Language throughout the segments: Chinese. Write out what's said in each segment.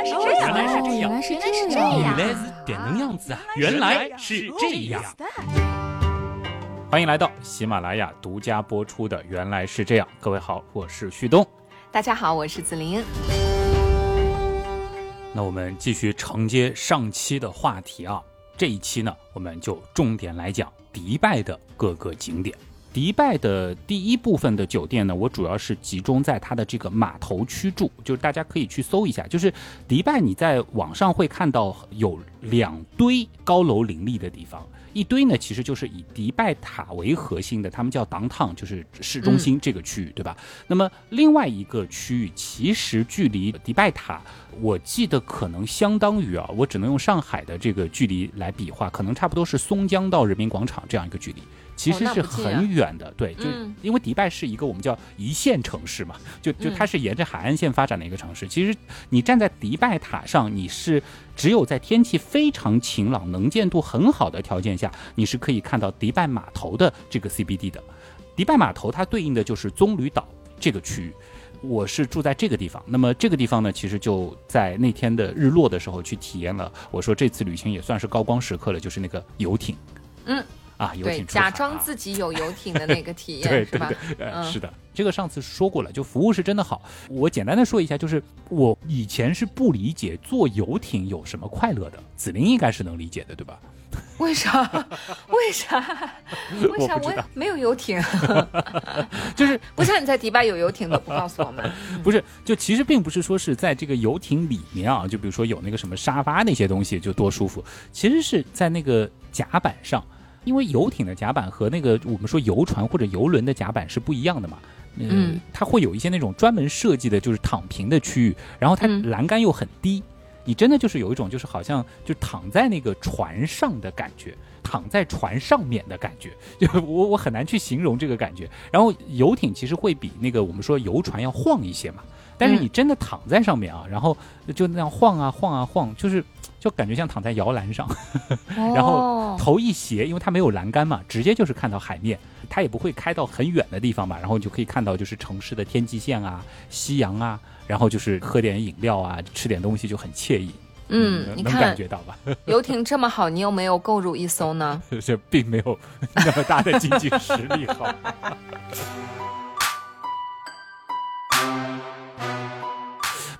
来是这样，原来是这样，原来是这这样。样原来是点能样子啊！原来是这样。欢迎来到喜马拉雅独家播出的《原来是这样》。各位好，我是旭东。大家好，我是子琳。那我们继续承接上期的话题啊，这一期呢，我们就重点来讲迪拜的各个景点。迪拜的第一部分的酒店呢，我主要是集中在它的这个码头区住，就是大家可以去搜一下，就是迪拜你在网上会看到有两堆高楼林立的地方。一堆呢，其实就是以迪拜塔为核心的，他们叫 downtown，就是市中心这个区域，对吧？那么另外一个区域，其实距离迪拜塔，我记得可能相当于啊，我只能用上海的这个距离来比划，可能差不多是松江到人民广场这样一个距离，其实是很远的。对，就嗯因为迪拜是一个我们叫一线城市嘛，就就它是沿着海岸线发展的一个城市。其实你站在迪拜塔上，你是只有在天气非常晴朗、能见度很好的条件下，你是可以看到迪拜码头的这个 CBD 的。迪拜码头它对应的就是棕榈岛这个区域。我是住在这个地方，那么这个地方呢，其实就在那天的日落的时候去体验了。我说这次旅行也算是高光时刻了，就是那个游艇，嗯，啊，游对，艇假装啊自己有游艇的那个体验，对是吧？对对，呃，嗯是的，这个上次说过了，就服务是真的好。我简单的说一下，就是我以前是不理解坐游艇有什么快乐的，子琳应该是能理解的，对吧？为啥？为啥？为啥我不知道我没有游艇？就是不像你在迪拜有游艇的，不告诉我们。不是，就其实并不是说是在这个游艇里面啊，就比如说有那个什么沙发那些东西就多舒服，其实是在那个甲板上，因为游艇的甲板和那个我们说游船或者游轮的甲板是不一样的嘛。呃嗯，它会有一些那种专门设计的，就是躺平的区域，然后它嗯栏杆又很低，你真的就是有一种就是好像就躺在那个船上的感觉，躺在船上面的感觉，就我我很难去形容这个感觉。然后游艇其实会比那个我们说游船要晃一些嘛，但是你真的躺在上面啊，然后就那样晃啊晃啊晃，就是就感觉像躺在摇篮上，然后哦头一斜，因为它没有栏杆嘛，直接就是看到海面，它也不会开到很远的地方嘛，然后你就可以看到就是城市的天际线啊、夕阳啊，然后就是喝点饮料啊，吃点东西就很惬意。嗯，能感觉到吧？游艇这么好，你有没有购入一艘呢？这并没有那么大的经济实力好。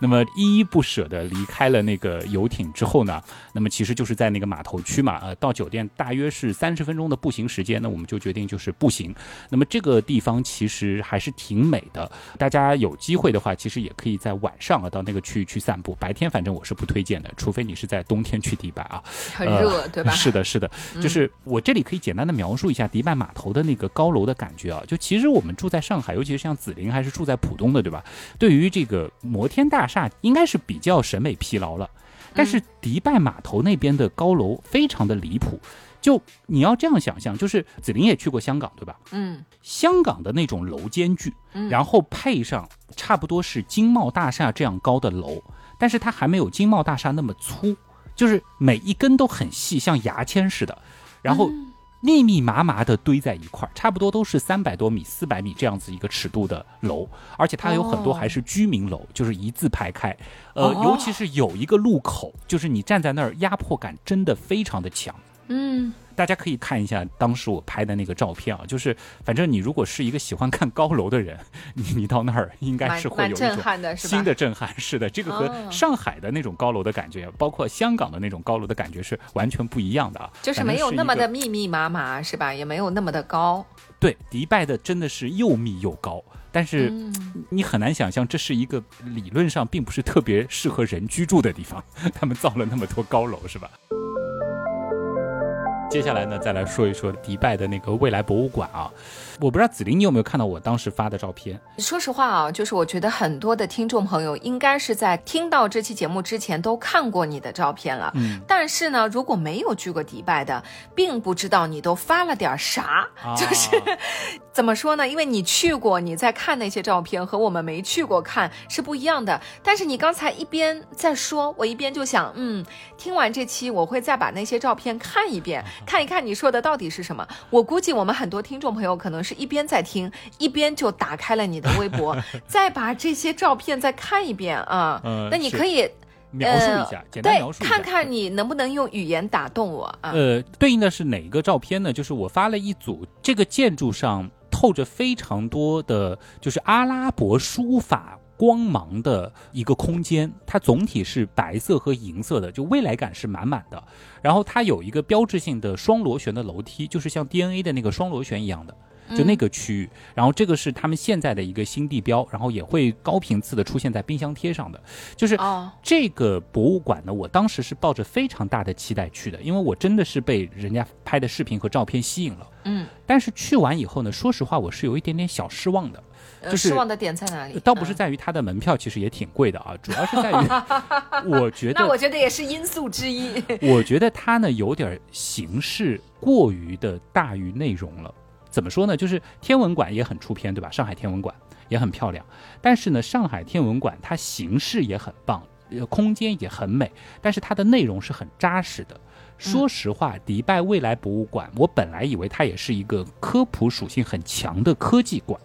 那么依依不舍的离开了那个游艇之后呢，那么其实就是在那个码头区嘛，呃，到酒店大约是三十分钟的步行时间，那我们就决定就是步行。那么这个地方其实还是挺美的，大家有机会的话，其实也可以在晚上啊到那个区域去散步。白天反正我是不推荐的，除非你是在冬天去迪拜啊。很热，对吧？是的，是的，就是我这里可以简单的描述一下迪拜码头的那个高楼的感觉啊。就其实我们住在上海，尤其是像紫菱还是住在浦东的，对吧？对于这个摩天大厦，应该是比较审美疲劳了。但是迪拜码头那边的高楼非常的离谱，就你要这样想象，就是紫菱也去过香港，对吧？嗯香港的那种楼间距，嗯然后配上差不多是金茂大厦这样高的楼，但是它还没有金茂大厦那么粗，就是每一根都很细，像牙签似的，然后密密麻麻的堆在一块儿，差不多都是三百多米、四百米这样子一个尺度的楼，而且它有很多哦还是居民楼，就是一字排开，呃，哦尤其是有一个路口，就是你站在那儿，压迫感真的非常的强。嗯，大家可以看一下当时我拍的那个照片啊，就是反正你如果是一个喜欢看高楼的人，你 你到那儿应该是会有一种？新的震撼。是的，这个和哦上海的那种高楼的感觉，包括香港的那种高楼的感觉是完全不一样的啊。就是没有那么的密密麻麻，是吧？也没有那么的高。对，迪拜的真的是又密又高，但是嗯，你很难想象这是一个理论上并不是特别适合人居住的地方，他们造了那么多高楼，是吧？接下来呢，再来说一说迪拜的那个未来博物馆啊。我不知道紫琳你有没有看到我当时发的照片？说实话啊，就是我觉得很多的听众朋友应该是在听到这期节目之前都看过你的照片了。嗯，但是呢，如果没有去过迪拜的，并不知道你都发了点啥。啊就是 怎么说呢？因为你去过，你在看那些照片和我们没去过看是不一样的。但是你刚才一边在说，我一边就想，嗯，听完这期我会再把那些照片看一遍，看一看你说的到底是什么。我估计我们很多听众朋友可能是一边在听，一边就打开了你的微博，再把这些照片再看一遍啊。嗯那你可以描述一下，简单描述一下，看看你能不能用语言打动我啊？呃，对应的是哪一个照片呢？就是我发了一组，这个建筑上透着非常多的，就是阿拉伯书法光芒的一个空间。它总体是白色和银色的，就未来感是满满的。然后它有一个标志性的双螺旋的楼梯，就是像 DNA 的那个双螺旋一样的。就那个区域，然后这个是他们现在的一个新地标，然后也会高频次的出现在冰箱贴上的。就是这个博物馆呢，我当时是抱着非常大的期待去的，因为我真的是被人家拍的视频和照片吸引了。嗯，但是去完以后呢，说实话我是有一点点小失望的。就是失望的点在哪里？倒不是在于它的门票其实也挺贵的啊，主要是在于 我觉得那我觉得也是因素之一。我觉得它呢有点形式过于的大于内容了。怎么说呢？就是天文馆也很出片，对吧？上海天文馆也很漂亮，但是呢，上海天文馆它形式也很棒，呃，空间也很美，但是它的内容是很扎实的。说实话，迪拜未来博物馆，我本来以为它也是一个科普属性很强的科技馆，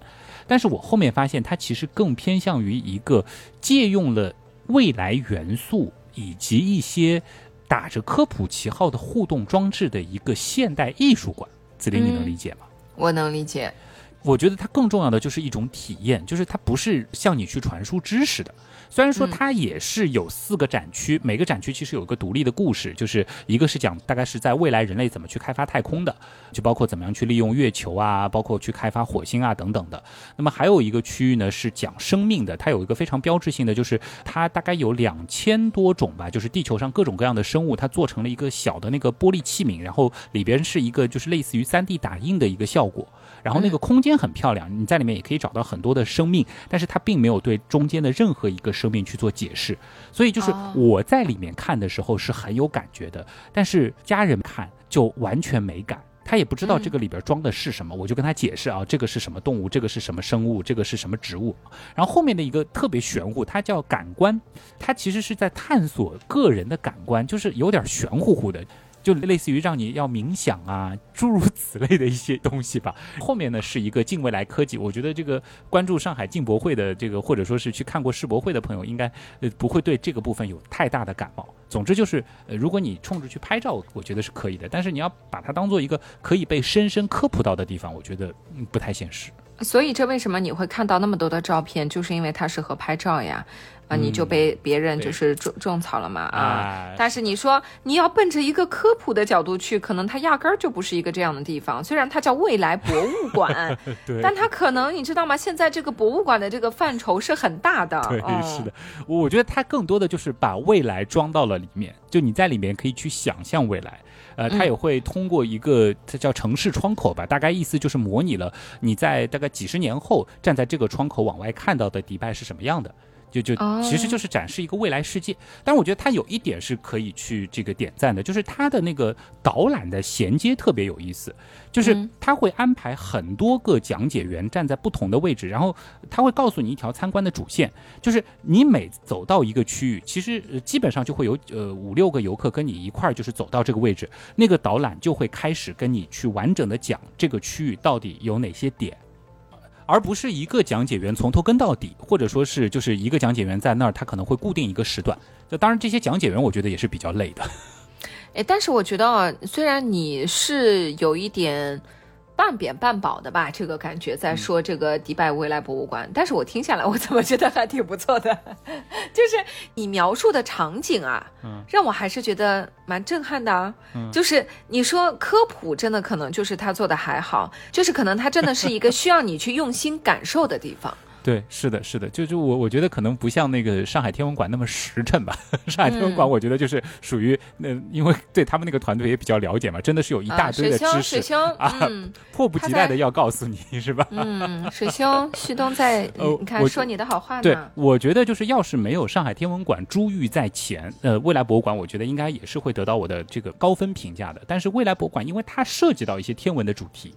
但是我后面发现它其实更偏向于一个借用了未来元素以及一些打着科普旗号的互动装置的一个现代艺术馆。子林，你能理解吗？我能理解，我觉得它更重要的就是一种体验，就是它不是向你去传输知识的。虽然说它也是有四个展区，每个展区其实有一个独立的故事，就是一个是讲大概是在未来人类怎么去开发太空的，就包括怎么样去利用月球啊，包括去开发火星啊等等的。那么还有一个区域呢是讲生命的，它有一个非常标志性的，就是它大概有两千多种吧，就是地球上各种各样的生物，它做成了一个小的那个玻璃器皿，然后里边是一个就是类似于 3D 打印的一个效果。然后那个空间很漂亮，你在里面也可以找到很多的生命，但是它并没有对中间的任何一个生命去做解释，所以就是我在里面看的时候是很有感觉的，但是家人看就完全没感，他也不知道这个里边装的是什么，我就跟他解释啊，这个是什么动物，这个是什么生物，这个是什么植物，然后后面的一个特别玄乎，它叫感官，它其实是在探索个人的感官，就是有点玄乎乎的。就类似于让你要冥想啊，诸如此类的一些东西吧。后面呢是一个近未来科技，我觉得这个关注上海进博会的这个，或者说是去看过世博会的朋友，应该呃不会对这个部分有太大的感冒。总之就是，呃，如果你冲着去拍照，我觉得是可以的。但是你要把它当做一个可以被深深科普到的地方，我觉得不太现实。所以这为什么你会看到那么多的照片，就是因为它适合拍照呀。啊，你就被别人就是种种草了嘛啊！但是你说你要奔着一个科普的角度去，可能它压根儿就不是一个这样的地方。虽然它叫未来博物馆，但它可能你知道吗？现在这个博物馆的这个范畴是很大的。对，是的，我觉得它更多的就是把未来装到了里面，就你在里面可以去想象未来。呃，它也会通过一个它叫城市窗口吧，大概意思就是模拟了你在大概几十年后站在这个窗口往外看到的迪拜是什么样的。就就其实就是展示一个未来世界，但是我觉得它有一点是可以去这个点赞的，就是它的那个导览的衔接特别有意思，就是他会安排很多个讲解员站在不同的位置，然后他会告诉你一条参观的主线，就是你每走到一个区域，其实基本上就会有呃五六个游客跟你一块儿就是走到这个位置，那个导览就会开始跟你去完整的讲这个区域到底有哪些点。而不是一个讲解员从头跟到底，或者说是就是一个讲解员在那儿，他可能会固定一个时段。就当然这些讲解员，我觉得也是比较累的。哎，但是我觉得啊，虽然你是有一点。半贬半褒的吧，这个感觉在说这个迪拜未来博物馆，但是我听下来，我怎么觉得还挺不错的，就是你描述的场景啊，让我还是觉得蛮震撼的啊。就是你说科普，真的可能就是他做的还好，就是可能他真的是一个需要你去用心感受的地方。对，是的，是的，就就我我觉得可能不像那个上海天文馆那么实诚吧。上海天文馆我觉得就是属于那，因为对他们那个团队也比较了解嘛，真的是有一大堆的知识啊，迫不及待的要告诉你是吧？嗯，水兄旭东在，你看说你的好话呢。对，我觉得就是要是没有上海天文馆珠玉在前，呃，未来博物馆我觉得应该也是会得到我的这个高分评价的。但是未来博物馆因为它涉及到一些天文的主题，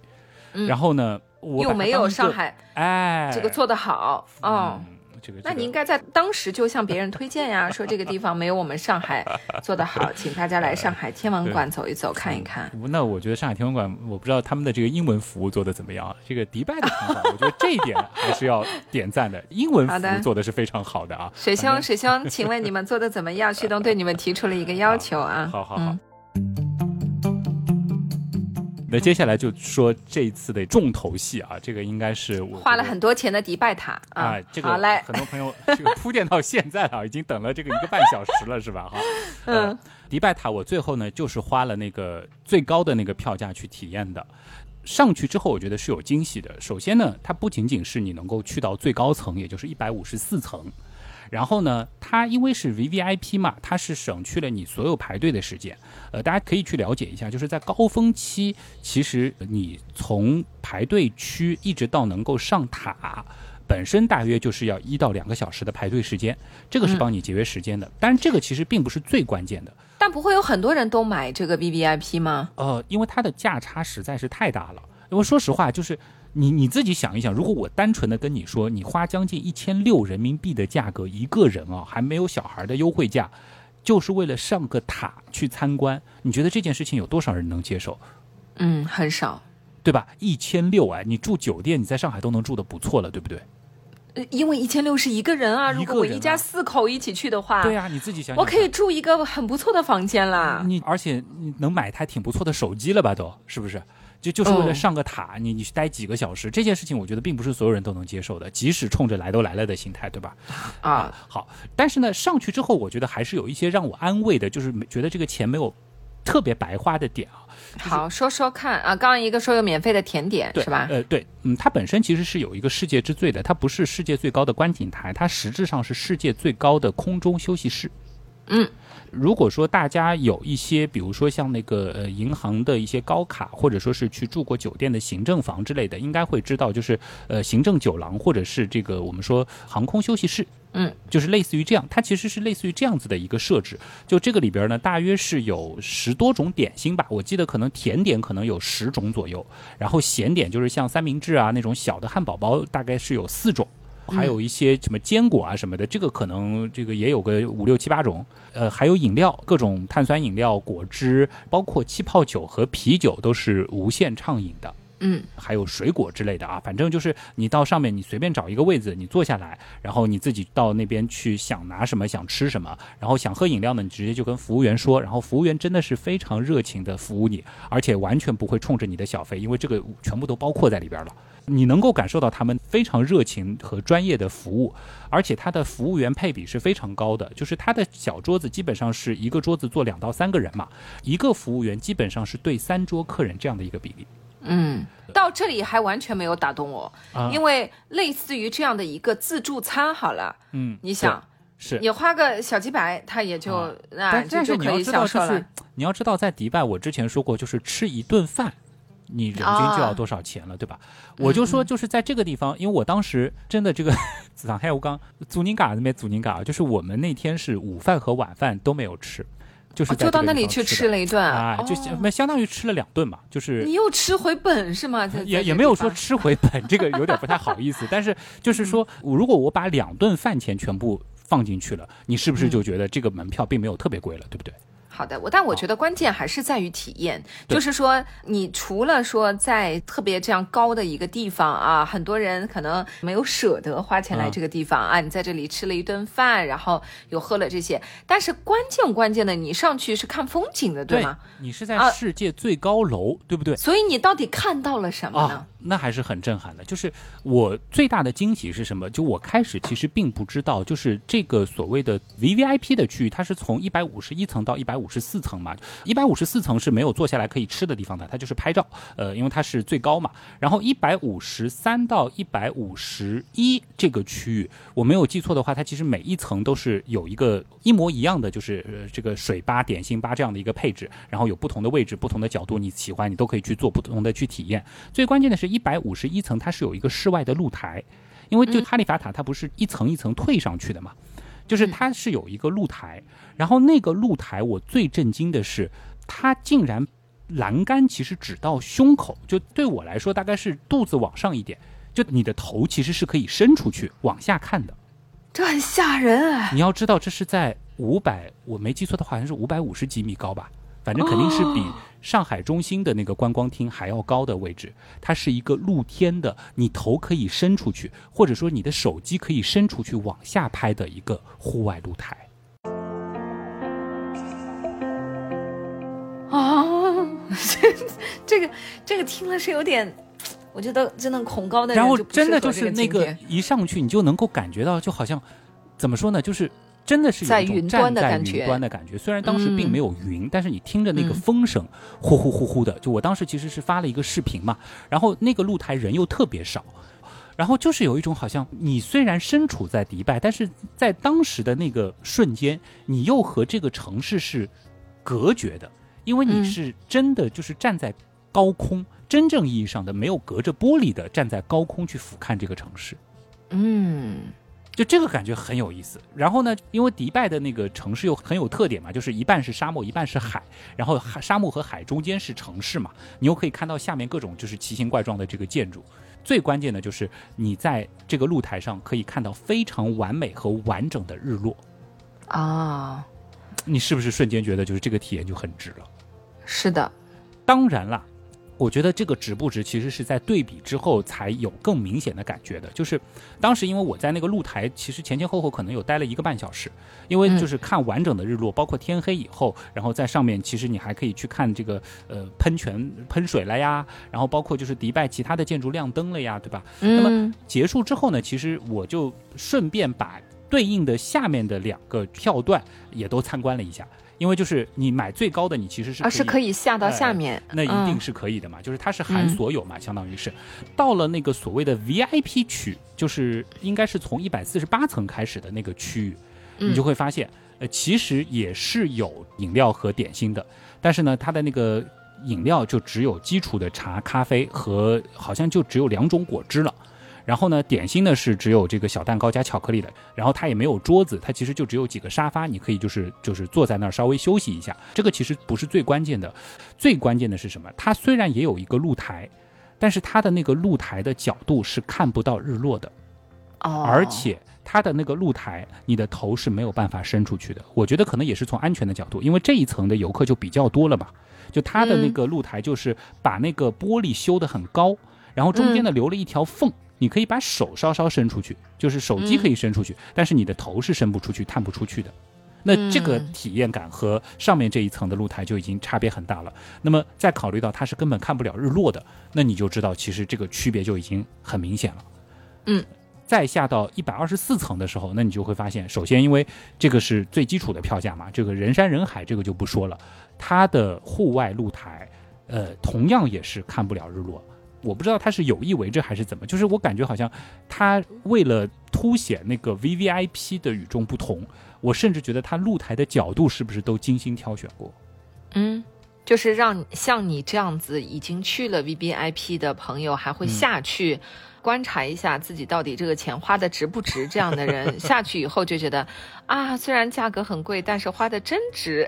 然后呢。我又没有上海，哎，这个做的好，嗯，这个，那你应该在当时就向别人推荐呀，说这个地方没有我们上海做得好，请大家来上海天文馆走一走，看一看。那我觉得上海天文馆，我不知道他们的这个英文服务做的怎么样。这个迪拜的挺好，我觉得这一点还是要点赞的，英文服务做的是非常好的啊。水兄，水兄，请问你们做的怎么样？旭东对你们提出了一个要求啊。好 好好。那接下来就说这一次的重头戏啊，这个应该是我花了很多钱的迪拜塔啊。这个好嘞，很多朋友这个铺垫到现在了，已经等了这个一个半小时了，是吧？哈，嗯，迪拜塔我最后呢就是花了那个最高的那个票价去体验的，上去之后我觉得是有惊喜的。首先呢，它不仅仅是你能够去到最高层，也就是一百五十四层。然后呢，它因为是 V V I P 嘛，它是省去了你所有排队的时间。呃，大家可以去了解一下，就是在高峰期，其实你从排队区一直到能够上塔，本身大约就是要一到两个小时的排队时间，这个是帮你节约时间的。但是这个其实并不是最关键的。但不会有很多人都买这个 V V I P 吗？呃，因为它的价差实在是太大了。因为说实话，就是。你你自己想一想，如果我单纯的跟你说，你花将近一千六人民币的价格一个人啊，还没有小孩的优惠价，就是为了上个塔去参观，你觉得这件事情有多少人能接受？嗯，很少，对吧？一千六哎，你住酒店，你在上海都能住的不错了，对不对？呃，因为一千六是一个人啊，如果我一家四口一起去的话，对啊，你自己想，我可以住一个很不错的房间啦。你而且你能买台挺不错的手机了吧？都是不是？就就是为了上个塔，你你去待几个小时，这件事情我觉得并不是所有人都能接受的，即使冲着来都来了的心态，对吧？啊，好，但是呢，上去之后，我觉得还是有一些让我安慰的，就是觉得这个钱没有特别白花的点啊。好，说说看啊，刚刚一个说有免费的甜点是吧？呃，对，嗯，它本身其实是有一个世界之最的，它不是世界最高的观景台，它实质上是世界最高的空中休息室。嗯。如果说大家有一些，比如说像那个呃银行的一些高卡，或者说是去住过酒店的行政房之类的，应该会知道，就是呃行政酒廊或者是这个我们说航空休息室，嗯，就是类似于这样，它其实是类似于这样子的一个设置。就这个里边呢，大约是有十多种点心吧，我记得可能甜点可能有十种左右，然后咸点就是像三明治啊那种小的汉堡包，大概是有四种。还有一些什么坚果啊什么的，这个可能这个也有个五六七八种。呃，还有饮料，各种碳酸饮料、果汁，包括气泡酒和啤酒都是无限畅饮的。嗯，还有水果之类的啊，反正就是你到上面，你随便找一个位子，你坐下来，然后你自己到那边去，想拿什么想吃什么，然后想喝饮料呢，你直接就跟服务员说，然后服务员真的是非常热情的服务你，而且完全不会冲着你的小费，因为这个全部都包括在里边了。你能够感受到他们非常热情和专业的服务，而且他的服务员配比是非常高的，就是他的小桌子基本上是一个桌子坐两到三个人嘛，一个服务员基本上是对三桌客人这样的一个比例。嗯，到这里还完全没有打动我，因为类似于这样的一个自助餐，好了，嗯，你想，是你花个小几百，他也就啊，但是你要知道，就是你要知道，在迪拜，我之前说过，就是吃一顿饭。你人均就要多少钱了，对吧？我就说，就是在这个地方，因为我当时真的这个上海我刚祖宁嘎那边祖宁嘎，就是我们那天是午饭和晚饭都没有吃，就是就到那里去吃了一顿啊，就那相当于吃了两顿嘛，就是你又吃回本是吗？也也没有说吃回本，这个有点不太好意思，但是就是说，如果我把两顿饭钱全部放进去了，你是不是就觉得这个门票并没有特别贵了，对不对？好的，我但我觉得关键还是在于体验，就是说，你除了说在特别这样高的一个地方啊，很多人可能没有舍得花钱来这个地方啊，你在这里吃了一顿饭，然后又喝了这些，但是关键关键的，你上去是看风景的，对吗？你是在世界最高楼，对不对？所以你到底看到了什么呢？那还是很震撼的。就是我最大的惊喜是什么？就我开始其实并不知道，就是这个所谓的 V V I P 的区域，它是从一百五十一层到一百五十四层嘛。一百五十四层是没有坐下来可以吃的地方的，它就是拍照。呃，因为它是最高嘛。然后一百五十三到一百五十一这个区域，我没有记错的话，它其实每一层都是有一个一模一样的，就是呃这个水吧、点心吧这样的一个配置。然后有不同的位置、不同的角度，你喜欢你都可以去做不同的去体验。最关键的是。一百五十一层，它是有一个室外的露台，因为就哈利法塔，它不是一层一层退上去的嘛，就是它是有一个露台，然后那个露台，我最震惊的是，它竟然栏杆其实只到胸口，就对我来说大概是肚子往上一点，就你的头其实是可以伸出去往下看的。这很吓人哎！你要知道，这是在五百，我没记错的话，好像是五百五十几米高吧，反正肯定是比上海中心的那个观光厅还要高的位置。它是一个露天的，你头可以伸出去，或者说你的手机可以伸出去往下拍的一个户外露台。啊，这 这个这个听了是有点，我觉得真的恐高的人然后真的就是那个一上去，你就能够感觉到，就好像怎么说呢，就是真的是有一种在云端站在的感觉云端的感觉。虽然当时并嗯没有云，但是你听着那个嗯风声，呼呼呼呼的。就我当时其实是发了一个视频嘛，然后那个露台人又特别少。然后就是有一种好像你虽然身处在迪拜，但是在当时的那个瞬间，你又和这个城市是隔绝的，因为你嗯是真的就是站在高空，真正意义上的没有隔着玻璃的站在高空去俯瞰这个城市。嗯就这个感觉很有意思。然后呢，因为迪拜的那个城市又很有特点嘛，就是一半是沙漠，一半是海，然后海沙漠和海中间是城市嘛，你又可以看到下面各种就是奇形怪状的这个建筑。最关键的就是你在这个露台上可以看到非常完美和完整的日落，啊，你是不是瞬间觉得就是这个体验就很值了？是的，当然啦，我觉得这个值不值，其实是在对比之后才有更明显的感觉的。就是当时因为我在那个露台，其实前前后后可能有待了一个半小时，因为就是看完整的日落，包括天黑以后，然后在上面其实你还可以去看这个呃喷泉喷水了呀，然后包括就是迪拜其他的建筑亮灯了呀，对吧？那么嗯结束之后呢，其实我就顺便把对应的下面的两个票段也都参观了一下，因为就是你买最高的，你其实是啊是可以以下到下面，那一定嗯。是可以的嘛，就是它是含嗯。所有嘛，相当于是。到了那个所谓的 VIP 区，就是应该是从一百四十八层开始的那个区域，嗯。你就会发现，呃，其实也是有饮料和点心的，但是呢，它的那个饮料就只有基础的茶、咖啡和好像就只有两种果汁了。然后呢，点心呢是只有这个小蛋糕加巧克力的，然后它也没有桌子，它其实就只有几个沙发，你可以就是就是坐在那儿稍微休息一下。这个其实不是最关键的，最关键的是什么？它虽然也有一个露台，但是它的那个露台的角度是看不到日落的，哦，而且它的那个露台，你的头是没有办法伸出去的。我觉得可能也是从安全的角度，因为这一层的游客就比较多了嘛，就它的那个露台就是把那个玻璃修得很高，然后中间呢留了一条缝。你可以把手稍稍伸出去，就是手机可以伸出去，但是你的头是伸不出去、探不出去的。那这个嗯体验感和上面这一层的露台就已经差别很大了。那么再考虑到它是根本看不了日落的，那你就知道其实这个区别就已经很明显了。嗯，再下到一百二十四层的时候，那你就会发现，首先因为这个是最基础的票价嘛，这个人山人海这个就不说了，它的户外露台，呃，同样也是看不了日落。我不知道他是有意为之还是怎么，就是我感觉好像他为了凸显那个 V V I P 的与众不同，我甚至觉得他露台的角度是不是都精心挑选过？嗯，就是让像你这样子已经去了 V B I P 的朋友，还会下去观察一下自己到底这个钱花的值不值。这样的人 下去以后就觉得，啊，虽然价格很贵，但是花的真值。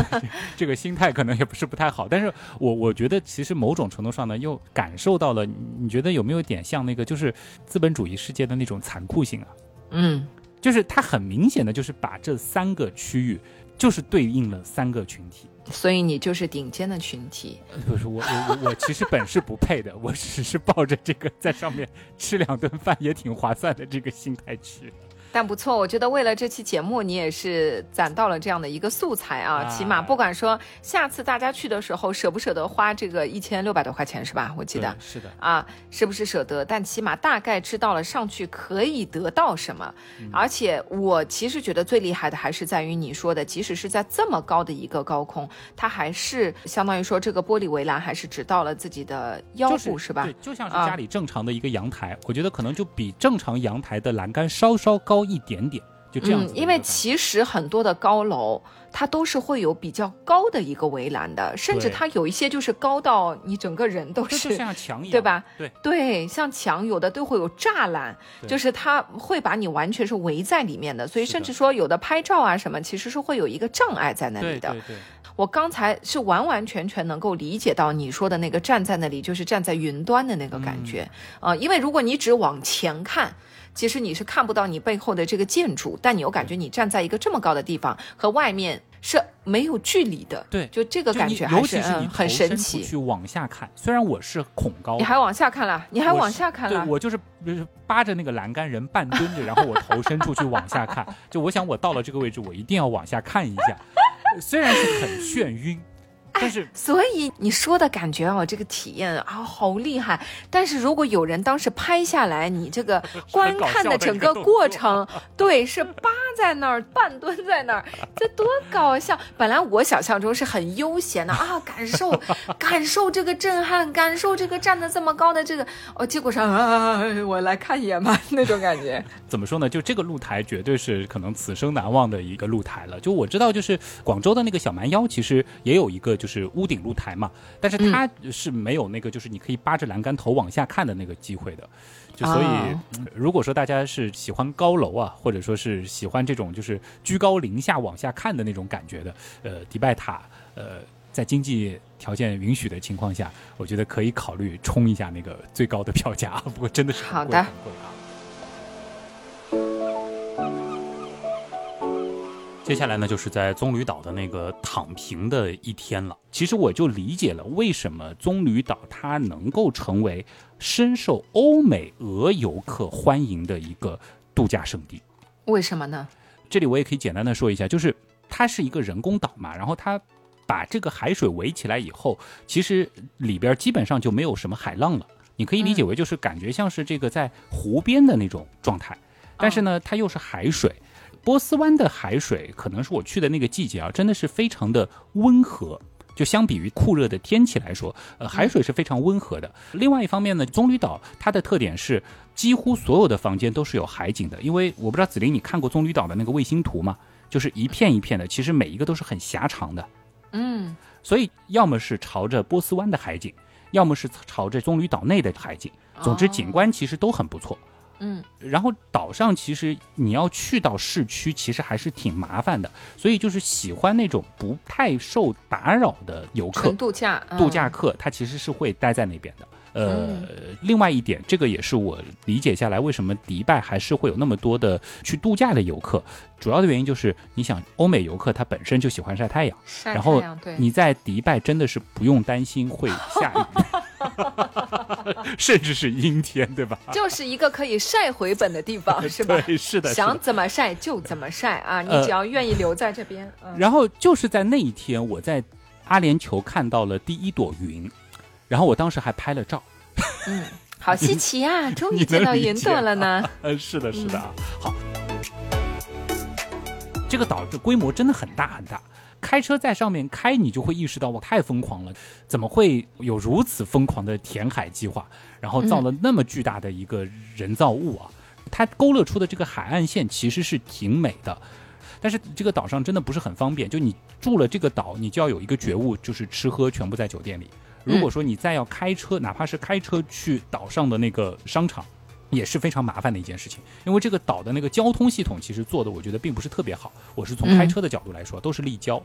这个心态可能也不是不太好，但是我我觉得其实某种程度上呢，又感受到了，你你觉得有没有点像那个就是资本主义世界的那种残酷性啊？嗯就是它很明显的就是把这三个区域就是对应了三个群体。所以你就是顶尖的群体。不是我我我我其实本是不配的，我只是抱着这个在上面吃两顿饭也挺划算的这个心态去。但不错，我觉得为了这期节目，你也是攒到了这样的一个素材啊。啊起码不管说下次大家去的时候舍不舍得花这个一千六百多块钱是吧？我记得是的，啊，是不是舍得？但起码大概知道了上去可以得到什么。而且我其实觉得最厉害的还是在于你说的，即使是在这么高的一个高空，它还是相当于说这个玻璃围栏还是只到了自己的腰就是部是吧对？，就像是啊家里正常的一个阳台，我觉得可能就比正常阳台的栏杆稍稍高一点点，就这样子。因为其实很多的高楼，它都是会有比较高的一个围栏的，甚至它有一些就是高到你整个人都。就是像墙一样，对吧？对，对，像墙有的都会有栅栏，就是它会把你完全是围在里面的，所以甚至说有的拍照啊什么，其实是会有一个障碍在那里的。对对对，我刚才是完完全全能够理解到你说的那个站在那里，就是站在云端的那个感觉。嗯呃，因为如果你只往前看，其实你是看不到你背后的这个建筑，但你又感觉你站在一个这么高的地方，和外面是没有距离的。对，就这个感觉还尤其是你嗯很神奇。去往下看，虽然我是恐高你，还往下看了，你还往下看了。我就是就是扒着那个栏杆人半蹲着，然后我头伸出去往下看，就我想我到了这个位置，我一定要往下看一下，虽然是很眩晕，但是所以你说的感觉哦，这个体验啊，好厉害。但是如果有人当时拍下来，你这个 观看的整个过程，对，是扒在那儿，半蹲在那儿，这多搞笑！本来我想象中是很悠闲的啊，感受 感受这个震撼，感受这个站得这么高的这个，哦，结果上啊，我来看一眼吧，那种感觉。怎么说呢？就这个露台绝对是可能此生难忘的一个露台了。就我知道，就是广州的那个小蛮腰，其实也有一个就是屋顶露台嘛，但是它是没有那个就是你可以扒着栏杆头往下看的那个机会的。就所以如果说大家是喜欢高楼啊，或者说是喜欢这种就是居高临下往下看的那种感觉的，呃，迪拜塔，呃，在经济条件允许的情况下，我觉得可以考虑冲一下那个最高的票价。不过真的是很好的贵很贵啊。接下来呢，就是在棕榈岛的那个躺平的一天了。其实我就理解了为什么棕榈岛它能够成为深受欧美俄游客欢迎的一个度假胜地。为什么呢？这里我也可以简单的说一下，就是它是一个人工岛嘛，然后它把这个海水围起来以后，其实里边基本上就没有什么海浪了。你可以理解为就是感觉像是这个在湖边的那种状态，但是呢，它又是海水。波斯湾的海水可能是我去的那个季节啊，真的是非常的温和。就相比于酷热的天气来说，呃，海水是非常温和的。另外一方面呢，棕榈岛它的特点是几乎所有的房间都是有海景的，因为我不知道子林你看过棕榈岛的那个卫星图吗？就是一片一片的，其实每一个都是很狭长的，嗯，所以要么是朝着波斯湾的海景，要么是朝着棕榈岛内的海景。总之，景观其实都很不错。嗯，然后岛上其实你要去到市区，其实还是挺麻烦的，所以就是喜欢那种不太受打扰的游客，度假，嗯。度假客他其实是会待在那边的。呃，另外一点，这个也是我理解下来为什么迪拜还是会有那么多的去度假的游客，主要的原因就是你想，欧美游客他本身就喜欢晒太阳，晒然后太阳对，你在迪拜真的是不用担心会下雨，甚至是阴天，对吧？就是一个可以晒回本的地方，是吧？对，是的，想。怎么晒就怎么晒啊！你呃只要愿意留在这边，嗯，然后就是在那一天，我在阿联酋看到了第一朵云，然后我当时还拍了照。嗯，好稀奇啊！终于见到云朵了呢。呃，是的，是的啊。好，这个岛的规模真的很大很大，开车在上面开，你就会意识到我，太疯狂了！怎么会有如此疯狂的填海计划？然后造了那么巨大的一个人造物啊！它勾勒出的这个海岸线其实是挺美的。但是这个岛上真的不是很方便，就你住了这个岛，你就要有一个觉悟，就是吃喝全部在酒店里。如果说你再要开车，哪怕是开车去岛上的那个商场，也是非常麻烦的一件事情。因为这个岛的那个交通系统其实做的，我觉得并不是特别好。我是从开车的角度来说，都是立交。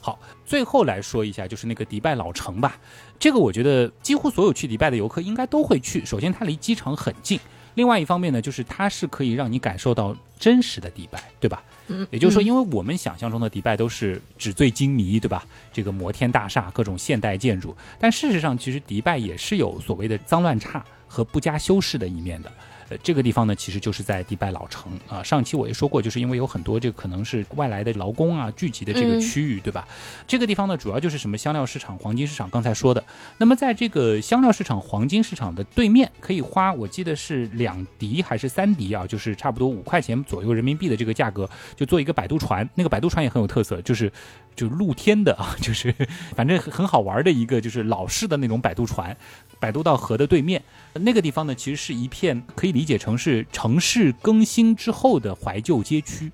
好，最后来说一下，就是那个迪拜老城吧。这个我觉得几乎所有去迪拜的游客应该都会去。首先，它离机场很近；另外一方面呢，就是它是可以让你感受到真实的迪拜，对吧？嗯，也就是说，嗯因为我们想象中的迪拜都是纸醉金迷，对吧？这个摩天大厦、各种现代建筑，但事实上，其实迪拜也是有所谓的脏乱差和不加修饰的一面的。呃，这个地方呢，其实就是在迪拜老城啊。上期我也说过，就是因为有很多这个可能是外来的劳工啊聚集的这个嗯区域，对吧？这个地方呢，主要就是什么香料市场、黄金市场，刚才说的。那么在这个香料市场、黄金市场的对面，可以花我记得是两迪还是三迪啊，就是差不多五块钱左右人民币的这个价格，就做一个摆渡船。那个摆渡船也很有特色，就是就露天的啊，就是反正很很好玩的一个就是老式的那种摆渡船，摆渡到河的对面。那个地方呢，其实是一片可以理解成是城市更新之后的怀旧街区。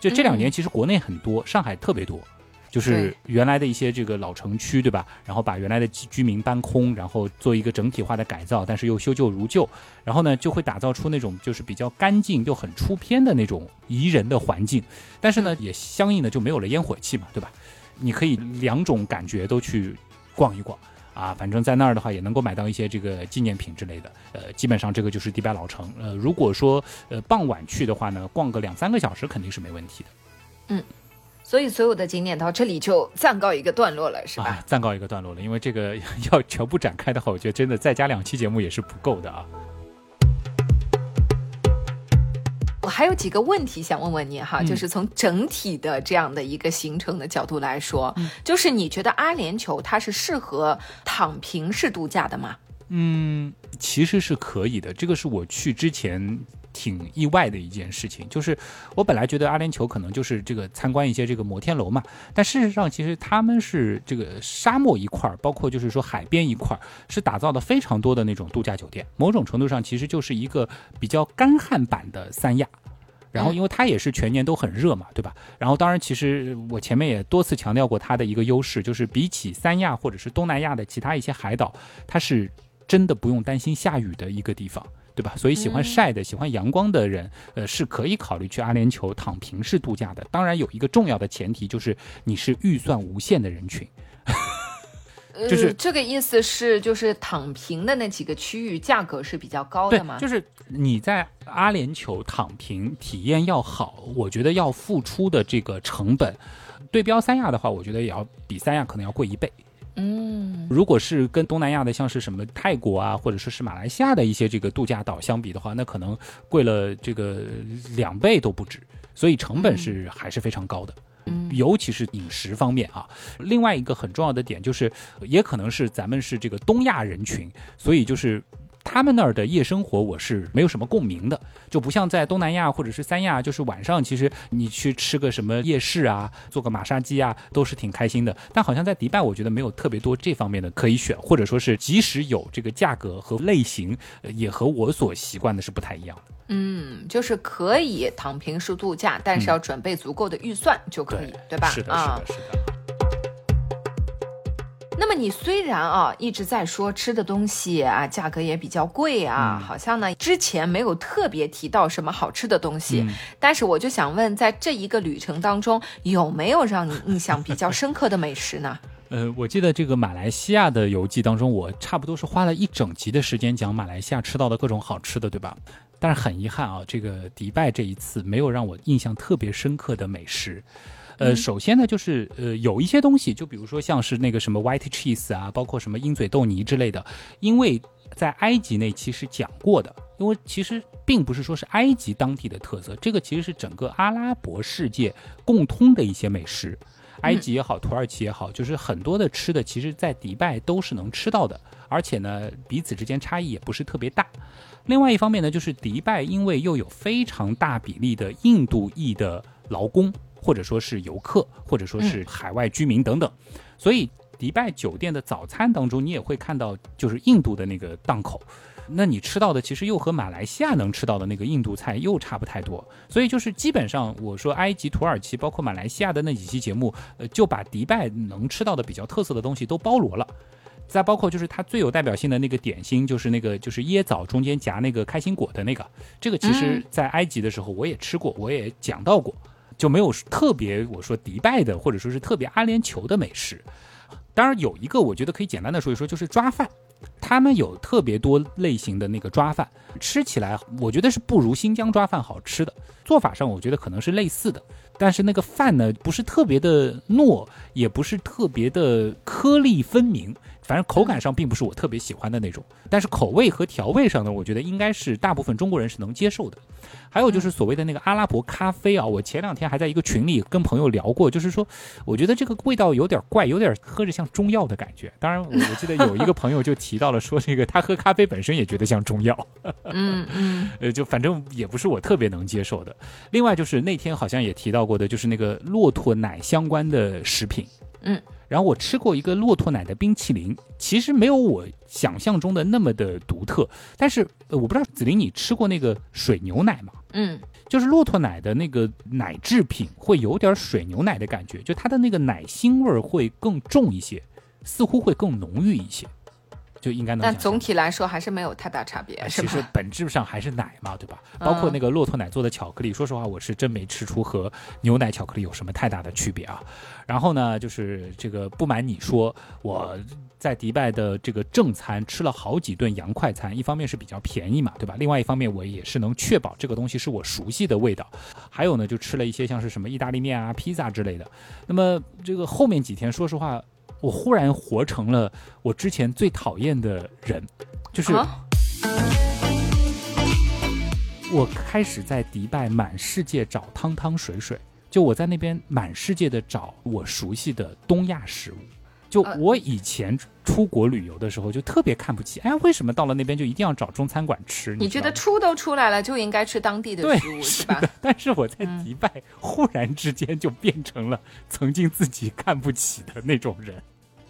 就这两年，其实国内很多，上海特别多。就是原来的一些这个老城区，对吧？然后把原来的居居民搬空，然后做一个整体化的改造，但是又修旧如旧，然后呢，就会打造出那种就是比较干净又很出片的那种宜人的环境。但是呢，也相应的就没有了烟火气嘛，对吧？你可以两种感觉都去逛一逛。啊，反正在那儿的话也能够买到一些这个纪念品之类的。呃，基本上这个就是迪拜老城。呃，如果说呃傍晚去的话呢，逛个两三个小时肯定是没问题的。嗯，所以所有的景点到这里就暂告一个段落了，是吧？啊，暂告一个段落了，因为这个 要全部展开的话，我觉得真的再加两期节目也是不够的啊。我还有几个问题想问问你哈，就是从整体的这样的一个行程的角度来说，就是你觉得阿联酋它是适合躺平式度假的吗？嗯，其实是可以的。这个是我去之前挺意外的一件事情，就是我本来觉得阿联酋可能就是这个参观一些这个摩天楼嘛，但事实上其实他们是这个沙漠一块儿，包括就是说海边一块儿，是打造的非常多的那种度假酒店。某种程度上其实就是一个比较干旱版的三亚。然后，因为它也是全年都很热嘛，对吧？然后，当然，其实我前面也多次强调过它的一个优势，就是比起三亚或者是东南亚的其他一些海岛，它是真的不用担心下雨的一个地方，对吧？所以喜欢晒的、喜欢阳光的人，呃，是可以考虑去阿联酋躺平式度假的。当然，有一个重要的前提，就是你是预算无限的人群。就是这个意思是，就是躺平的那几个区域价格是比较高的吗？就是你在阿联酋躺平体验要好，我觉得要付出的这个成本，对标三亚的话，我觉得也要比三亚可能要贵一倍。嗯，如果是跟东南亚的，像是什么泰国啊，或者说是马来西亚的一些这个度假岛相比的话，那可能贵了这个两倍都不止，所以成本是还是非常高的。尤其是饮食方面啊，另外一个很重要的点就是，也可能是咱们是这个东亚人群，所以就是他们那儿的夜生活我是没有什么共鸣的，就不像在东南亚或者是三亚，就是晚上其实你去吃个什么夜市啊，做个马杀鸡啊，都是挺开心的。但好像在迪拜，我觉得没有特别多这方面的可以选，或者说是即使有这个价格和类型，也和我所习惯的是不太一样的。嗯，就是可以躺平式度假，但是要准备足够的预算就可以，对吧？是的，是的，是的。那么你虽然啊一直在说吃的东西啊价格也比较贵啊，好像呢之前没有特别提到什么好吃的东西，但是我就想问，在这一个旅程当中有没有让你印象比较深刻的美食呢？呃，我记得这个马来西亚的游记当中，我差不多是花了一整集的时间讲马来西亚吃到的各种好吃的，对吧？但是很遗憾啊，这个迪拜这一次没有让我印象特别深刻的美食。呃，首先呢，就是呃有一些东西，就比如说像是那个什么 white cheese 啊，包括什么鹰嘴豆泥之类的，因为在埃及那期是讲过的，因为其实并不是说是埃及当地的特色，这个其实是整个阿拉伯世界共通的一些美食。埃及也好，土耳其也好，就是很多的吃的，其实，在迪拜都是能吃到的，而且呢，彼此之间差异也不是特别大。另外一方面呢，就是迪拜因为又有非常大比例的印度裔的劳工，或者说是游客，或者说是海外居民等等，所以迪拜酒店的早餐当中，你也会看到就是印度的那个档口。那你吃到的其实又和马来西亚能吃到的那个印度菜又差不太多，所以就是基本上我说埃及、土耳其，包括马来西亚的那几期节目，呃，就把迪拜能吃到的比较特色的东西都包罗了。再包括就是它最有代表性的那个点心，就是那个就是椰枣中间夹那个开心果的那个，这个其实在埃及的时候我也吃过，我也讲到过，就没有特别我说迪拜的或者说是特别阿联酋的美食。当然有一个我觉得可以简单的说一说，就是抓饭。他们有特别多类型的那个抓饭，吃起来我觉得是不如新疆抓饭好吃的。做法上我觉得可能是类似的，但是那个饭呢不是特别的糯，也不是特别的颗粒分明。反正口感上并不是我特别喜欢的那种，但是口味和调味上呢，我觉得应该是大部分中国人是能接受的。还有就是所谓的那个阿拉伯咖啡啊，我前两天还在一个群里跟朋友聊过，就是说我觉得这个味道有点怪，有点喝着像中药的感觉。当然，我我记得有一个朋友就提到了说，这个他喝咖啡本身也觉得像中药。嗯嗯，呃，就反正也不是我特别能接受的。另外就是那天好像也提到过的，就是那个骆驼奶相关的食品。嗯。然后我吃过一个骆驼奶的冰淇淋，其实没有我想象中的那么的独特。但是我不知道紫琳你吃过那个水牛奶吗？嗯，就是骆驼奶的那个奶制品会有点水牛奶的感觉，就它的那个奶腥味会更重一些，似乎会更浓郁一些。就应该能。但总体来说还是没有太大差别，其实本质上还是奶嘛，对吧？包括那个骆驼奶做的巧克力，说实话，我是真没吃出和牛奶巧克力有什么太大的区别啊。然后呢，就是这个不瞒你说，我在迪拜的这个正餐吃了好几顿洋快餐，一方面是比较便宜嘛，对吧？另外一方面我也是能确保这个东西是我熟悉的味道。还有呢，就吃了一些像是什么意大利面啊、披萨之类的。那么这个后面几天，说实话。我忽然活成了我之前最讨厌的人，就是我开始在迪拜满世界找汤汤水水，就我在那边满世界的找我熟悉的东亚食物。就我以前出国旅游的时候，就特别看不起，哎，为什么到了那边就一定要找中餐馆吃？你觉得出都出来了，就应该吃当地的食物，是吧？但是我在迪拜忽然之间就变成了曾经自己看不起的那种人。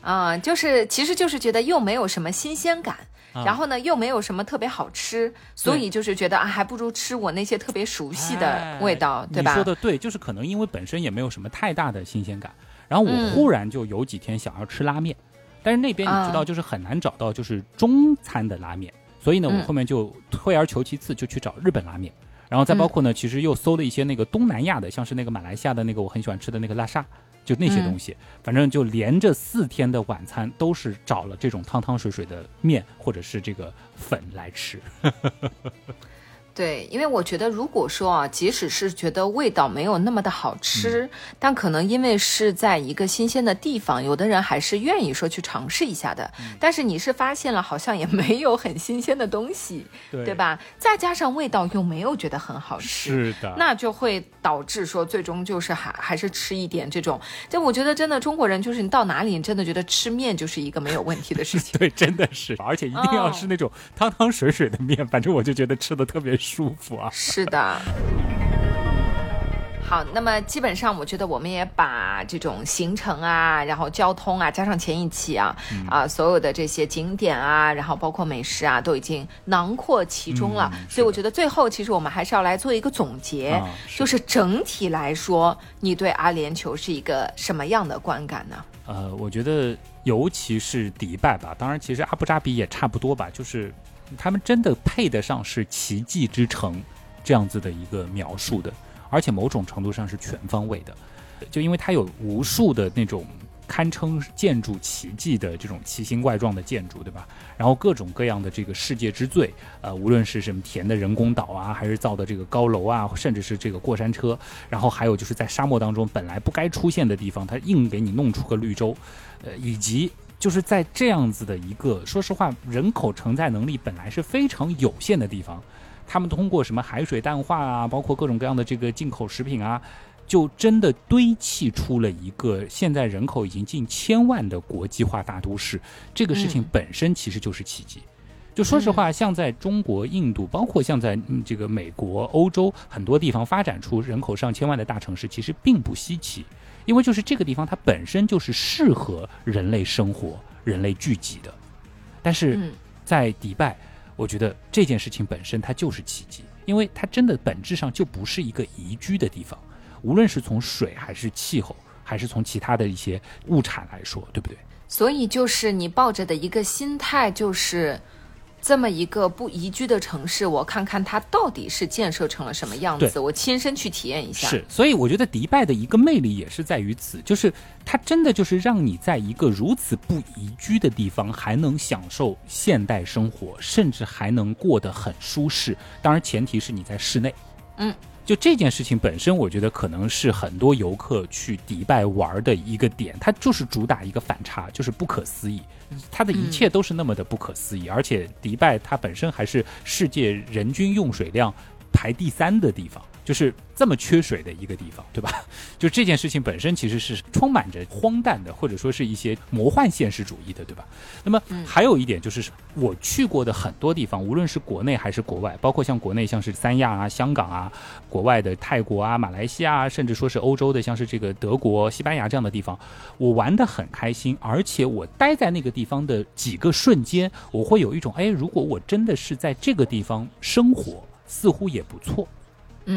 啊，就是，其实就是觉得又没有什么新鲜感，然后呢，又没有什么特别好吃，所以就是觉得啊，还不如吃我那些特别熟悉的味道，对吧？你说的对，就是可能因为本身也没有什么太大的新鲜感，然后我忽然就有几天想要吃拉面，但是那边你知道，就是很难找到就是中餐的拉面，所以呢，我后面就退而求其次，就去找日本拉面，然后再包括呢，其实又搜了一些那个东南亚的，像是那个马来西亚的那个我很喜欢吃的那个拉沙。就那些东西，反正就连着四天的晚餐都是找了这种汤汤水水的面或者是这个粉来吃。对，因为我觉得，如果说啊，即使是觉得味道没有那么的好吃，但可能因为是在一个新鲜的地方，有的人还是愿意说去尝试一下的。但是你是发现了，好像也没有很新鲜的东西，对吧？再加上味道又没有觉得很好吃，是的，那就会导致说，最终就是还还是吃一点这种。就我觉得，真的中国人就是你到哪里，你真的觉得吃面就是一个没有问题的事情。对，真的是，而且一定要是那种汤汤水水的面，反正我就觉得吃的特别。舒服啊！是的。好，那么基本上我觉得我们也把这种行程啊，然后交通啊，加上前一期啊啊所有的这些景点啊，然后包括美食啊，都已经囊括其中了。所以我觉得最后其实我们还是要来做一个总结，就是整体来说，你对阿联酋是一个什么样的观感呢？呃，我觉得尤其是迪拜吧，当然其实阿布扎比也差不多吧，就是。他们真的配得上是奇迹之城这样子的一个描述的，而且某种程度上是全方位的，就因为它有无数的那种堪称建筑奇迹的这种奇形怪状的建筑，对吧？然后各种各样的这个世界之最，呃，无论是什么填的人工岛啊，还是造的这个高楼啊，甚至是这个过山车，然后还有就是在沙漠当中本来不该出现的地方，它硬给你弄出个绿洲，呃，以及。就是在这样子的一个，说实话，人口承载能力本来是非常有限的地方，他们通过什么海水淡化啊，包括各种各样的这个进口食品啊，就真的堆砌出了一个现在人口已经近千万的国际化大都市。这个事情本身其实就是奇迹。就说实话，像在中国、印度，包括像在这个美国、欧洲很多地方发展出人口上千万的大城市，其实并不稀奇。因为就是这个地方，它本身就是适合人类生活、人类聚集的。但是，在迪拜，我觉得这件事情本身它就是奇迹，因为它真的本质上就不是一个宜居的地方，无论是从水还是气候，还是从其他的一些物产来说，对不对？所以，就是你抱着的一个心态就是。这么一个不宜居的城市，我看看它到底是建设成了什么样子，我亲身去体验一下。是，所以我觉得迪拜的一个魅力也是在于此，就是它真的就是让你在一个如此不宜居的地方，还能享受现代生活，甚至还能过得很舒适。当然，前提是你在室内。嗯。就这件事情本身，我觉得可能是很多游客去迪拜玩的一个点，它就是主打一个反差，就是不可思议，它的一切都是那么的不可思议，而且迪拜它本身还是世界人均用水量排第三的地方。就是这么缺水的一个地方，对吧？就这件事情本身其实是充满着荒诞的，或者说是一些魔幻现实主义的，对吧？那么还有一点就是，我去过的很多地方，无论是国内还是国外，包括像国内像是三亚啊、香港啊，国外的泰国啊、马来西亚，甚至说是欧洲的像是这个德国、西班牙这样的地方，我玩的很开心，而且我待在那个地方的几个瞬间，我会有一种，哎，如果我真的是在这个地方生活，似乎也不错。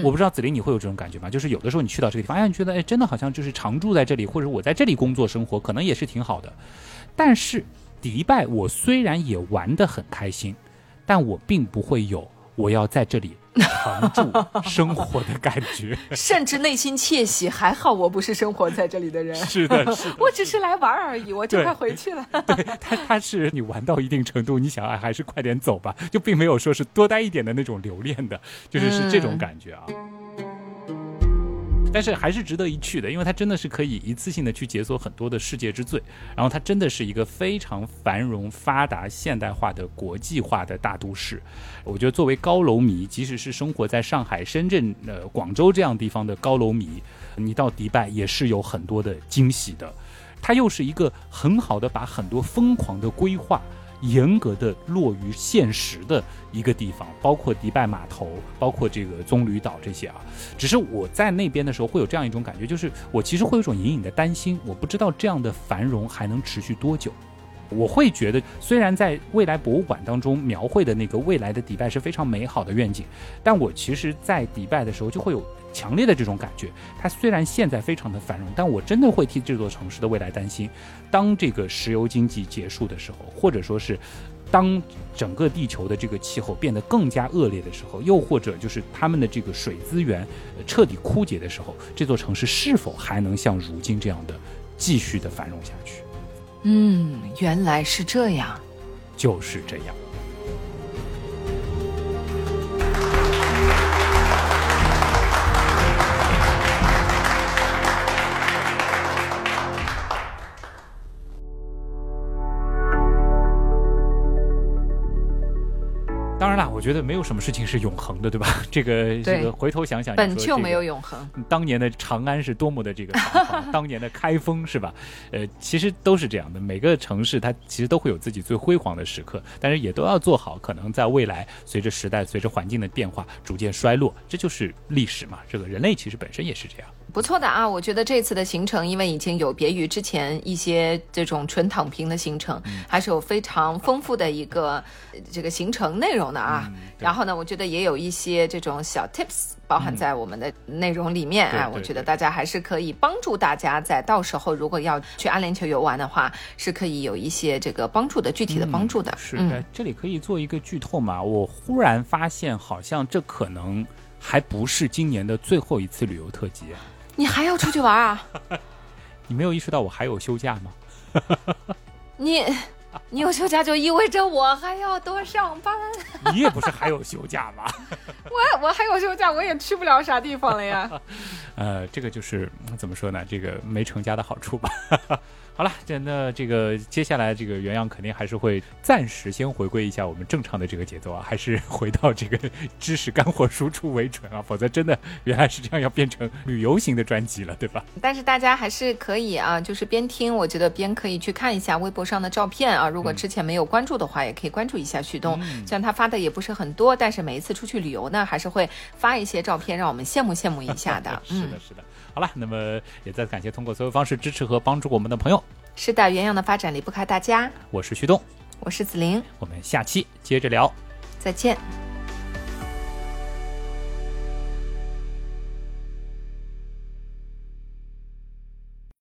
我不知道子林你会有这种感觉吗？就是有的时候你去到这个地方，哎，你觉得哎，真的好像就是常住在这里，或者我在这里工作生活，可能也是挺好的。但是迪拜我虽然也玩得很开心，但我并不会有我要在这里常住生活的感觉。甚至内心窃喜，还好我不是生活在这里的人，是的，是的，我只是来玩而已，我就快回去了。对他，他是你玩到一定程度，你想啊，还是快点走吧，就并没有说是多待一点的那种留恋的，就是是这种感觉啊。但是还是值得一去的，因为它真的是可以一次性的去解锁很多的世界之最，然后它真的是一个非常繁荣、发达、现代化的国际化的大都市。我觉得作为高楼迷，即使是生活在上海、深圳、呃广州这样地方的高楼迷，你到迪拜也是有很多的惊喜的。它又是一个很好的把很多疯狂的规划。严格的落于现实的一个地方，包括迪拜码头，包括这个棕榈岛这些啊。只是我在那边的时候，会有这样一种感觉，就是我其实会有种隐隐的担心，我不知道这样的繁荣还能持续多久。我会觉得，虽然在未来博物馆当中描绘的那个未来的迪拜是非常美好的愿景，但我其实，在迪拜的时候就会有强烈的这种感觉。它虽然现在非常的繁荣，但我真的会替这座城市的未来担心。当这个石油经济结束的时候，或者说是当整个地球的这个气候变得更加恶劣的时候，又或者就是他们的这个水资源彻底枯竭的时候，这座城市是否还能像如今这样的继续的繁荣下去？嗯，原来是这样，就是这样。觉得没有什么事情是永恒的，对吧？这个这个，回头想想，本就没有永恒。当年的长安是多么的这个繁华，当年的开封是吧？呃，其实都是这样的。每个城市它其实都会有自己最辉煌的时刻，但是也都要做好，可能在未来随着时代、随着环境的变化逐渐衰落，这就是历史嘛。这个人类其实本身也是这样。不错的啊，我觉得这次的行程，因为已经有别于之前一些这种纯躺平的行程，还是有非常丰富的一个这个行程内容的啊。然后呢，我觉得也有一些这种小 tips 包含在我们的内容里面啊。我觉得大家还是可以帮助大家在到时候如果要去阿联酋游玩的话，是可以有一些这个帮助的具体的帮助的。是的，这里可以做一个剧透嘛？我忽然发现，好像这可能还不是今年的最后一次旅游特辑。你还要出去玩啊？你没有意识到我还有休假吗？你，你有休假就意味着我还要多上班。你也不是还有休假吗？我我还有休假，我也去不了啥地方了呀。呃，这个就是怎么说呢？这个没成家的好处吧。好了，这那这个接下来这个原样肯定还是会暂时先回归一下我们正常的这个节奏啊，还是回到这个知识干货输出为准啊，否则真的原来是这样，要变成旅游型的专辑了，对吧？但是大家还是可以啊，就是边听，我觉得边可以去看一下微博上的照片啊。如果之前没有关注的话，也可以关注一下旭东，虽然他发的也不是很多，但是每一次出去旅游呢，还是会发一些照片，让我们羡慕羡慕一下的。是的，是的。好了，那么也再次感谢通过所有方式支持和帮助我们的朋友。是的，原样的发展离不开大家。我是旭东，我是子玲，我们下期接着聊，再见。